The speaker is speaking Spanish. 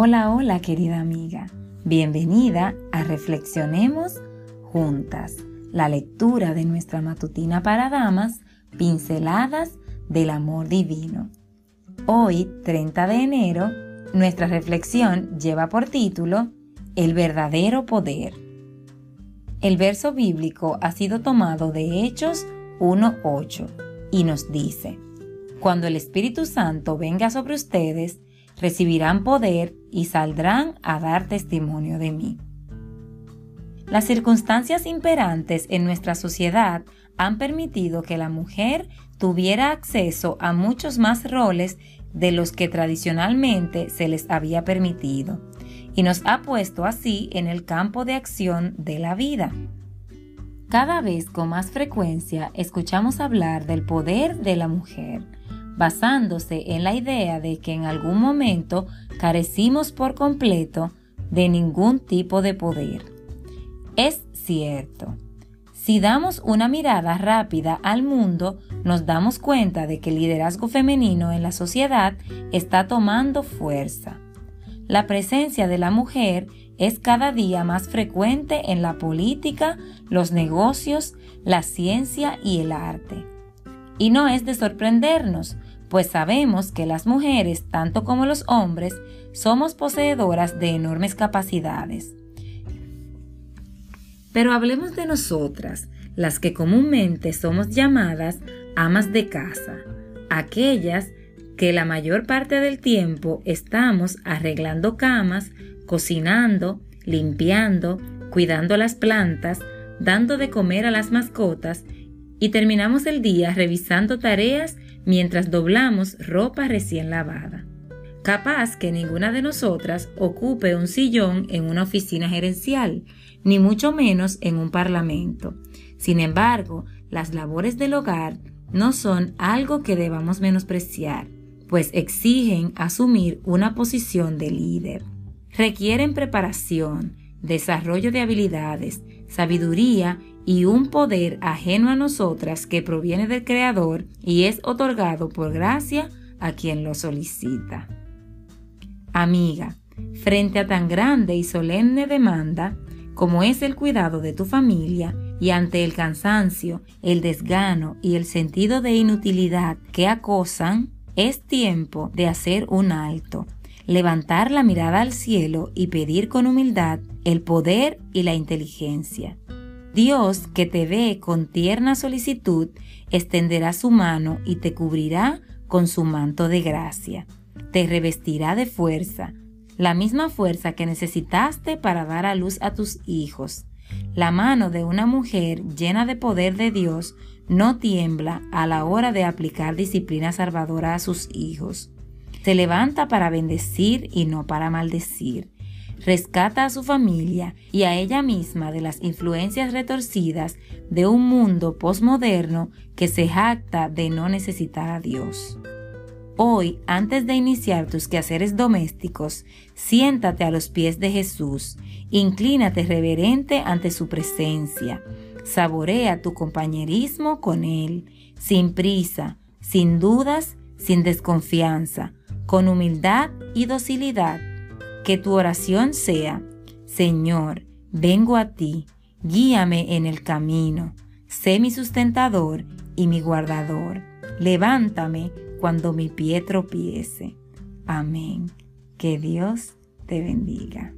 Hola, hola querida amiga. Bienvenida a Reflexionemos Juntas, la lectura de nuestra matutina para damas, pinceladas del amor divino. Hoy, 30 de enero, nuestra reflexión lleva por título El verdadero poder. El verso bíblico ha sido tomado de Hechos 1.8 y nos dice, Cuando el Espíritu Santo venga sobre ustedes, recibirán poder y saldrán a dar testimonio de mí. Las circunstancias imperantes en nuestra sociedad han permitido que la mujer tuviera acceso a muchos más roles de los que tradicionalmente se les había permitido, y nos ha puesto así en el campo de acción de la vida. Cada vez con más frecuencia escuchamos hablar del poder de la mujer, basándose en la idea de que en algún momento carecimos por completo de ningún tipo de poder. Es cierto. Si damos una mirada rápida al mundo, nos damos cuenta de que el liderazgo femenino en la sociedad está tomando fuerza. La presencia de la mujer es cada día más frecuente en la política, los negocios, la ciencia y el arte. Y no es de sorprendernos, pues sabemos que las mujeres, tanto como los hombres, somos poseedoras de enormes capacidades. Pero hablemos de nosotras, las que comúnmente somos llamadas amas de casa, aquellas que la mayor parte del tiempo estamos arreglando camas, cocinando, limpiando, cuidando las plantas, dando de comer a las mascotas y terminamos el día revisando tareas mientras doblamos ropa recién lavada. Capaz que ninguna de nosotras ocupe un sillón en una oficina gerencial, ni mucho menos en un parlamento. Sin embargo, las labores del hogar no son algo que debamos menospreciar, pues exigen asumir una posición de líder. Requieren preparación, desarrollo de habilidades, sabiduría y un poder ajeno a nosotras que proviene del Creador y es otorgado por gracia a quien lo solicita. Amiga, frente a tan grande y solemne demanda como es el cuidado de tu familia y ante el cansancio, el desgano y el sentido de inutilidad que acosan, es tiempo de hacer un alto, levantar la mirada al cielo y pedir con humildad el poder y la inteligencia. Dios, que te ve con tierna solicitud, extenderá su mano y te cubrirá con su manto de gracia. Te revestirá de fuerza, la misma fuerza que necesitaste para dar a luz a tus hijos. La mano de una mujer llena de poder de Dios no tiembla a la hora de aplicar disciplina salvadora a sus hijos. Se levanta para bendecir y no para maldecir. Rescata a su familia y a ella misma de las influencias retorcidas de un mundo posmoderno que se jacta de no necesitar a Dios. Hoy, antes de iniciar tus quehaceres domésticos, siéntate a los pies de Jesús, inclínate reverente ante su presencia, saborea tu compañerismo con Él, sin prisa, sin dudas, sin desconfianza, con humildad y docilidad que tu oración sea, Señor, vengo a ti, guíame en el camino, sé mi sustentador y mi guardador. Levántame cuando mi pie tropiece. Amén. Que Dios te bendiga.